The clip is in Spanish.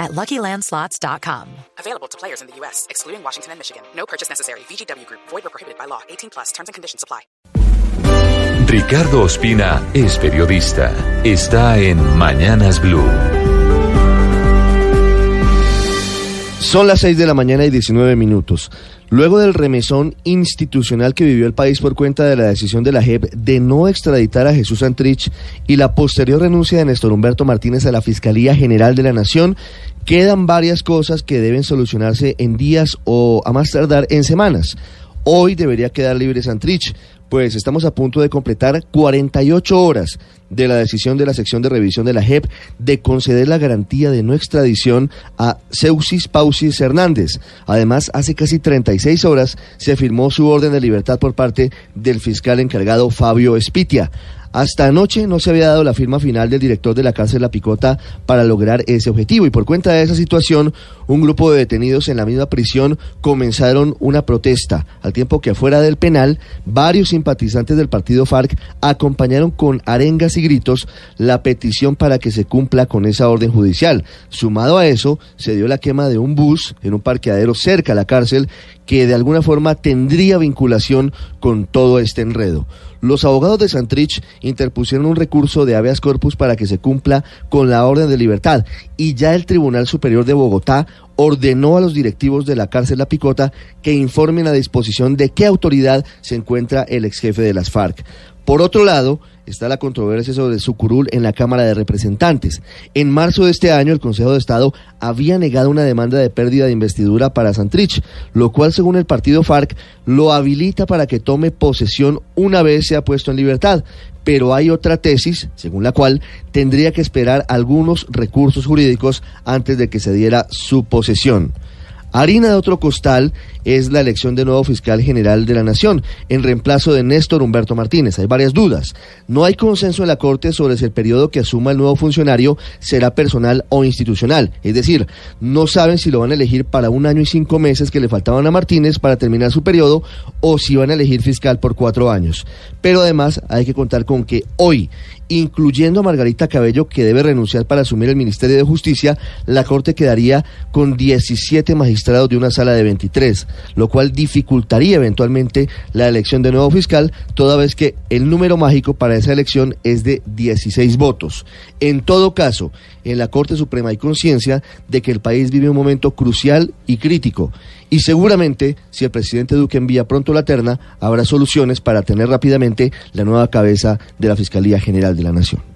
at LuckyLandSlots.com. Available to players in the U.S., excluding Washington and Michigan. No purchase necessary. VGW Group. Void or prohibited by law. 18 plus. Terms and conditions apply. Ricardo Ospina es periodista. Está en Mañanas Blue. Son las 6 de la mañana y 19 minutos. Luego del remesón institucional que vivió el país por cuenta de la decisión de la JEP de no extraditar a Jesús Santrich y la posterior renuncia de Néstor Humberto Martínez a la Fiscalía General de la Nación, quedan varias cosas que deben solucionarse en días o a más tardar en semanas. Hoy debería quedar libre Santrich, pues estamos a punto de completar 48 horas de la decisión de la sección de revisión de la JEP de conceder la garantía de no extradición a Seusis Pausis Hernández. Además, hace casi 36 horas se firmó su orden de libertad por parte del fiscal encargado Fabio Espitia. Hasta anoche no se había dado la firma final del director de la cárcel La Picota para lograr ese objetivo y por cuenta de esa situación, un grupo de detenidos en la misma prisión comenzaron una protesta, al tiempo que afuera del penal, varios simpatizantes del partido FARC acompañaron con arengas y gritos la petición para que se cumpla con esa orden judicial. Sumado a eso, se dio la quema de un bus en un parqueadero cerca a la cárcel que de alguna forma tendría vinculación con todo este enredo. Los abogados de Santrich interpusieron un recurso de habeas corpus para que se cumpla con la orden de libertad y ya el Tribunal Superior de Bogotá ordenó a los directivos de la cárcel La Picota que informen a disposición de qué autoridad se encuentra el ex jefe de las FARC. Por otro lado, está la controversia sobre su curul en la Cámara de Representantes. En marzo de este año, el Consejo de Estado había negado una demanda de pérdida de investidura para Santrich, lo cual, según el partido FARC, lo habilita para que tome posesión una vez sea puesto en libertad. Pero hay otra tesis, según la cual tendría que esperar algunos recursos jurídicos antes de que se diera su posesión. Harina de otro costal es la elección de nuevo fiscal general de la Nación, en reemplazo de Néstor Humberto Martínez. Hay varias dudas. No hay consenso en la Corte sobre si el periodo que asuma el nuevo funcionario será personal o institucional. Es decir, no saben si lo van a elegir para un año y cinco meses que le faltaban a Martínez para terminar su periodo o si van a elegir fiscal por cuatro años. Pero además hay que contar con que hoy incluyendo a Margarita Cabello, que debe renunciar para asumir el Ministerio de Justicia, la Corte quedaría con 17 magistrados de una sala de 23 lo cual dificultaría eventualmente la elección de nuevo fiscal, toda vez que el número mágico para esa elección es de 16 votos. En todo caso, en la Corte Suprema hay conciencia de que el país vive un momento crucial y crítico. Y seguramente, si el presidente Duque envía pronto la terna, habrá soluciones para tener rápidamente la nueva cabeza de la Fiscalía General de la Nación.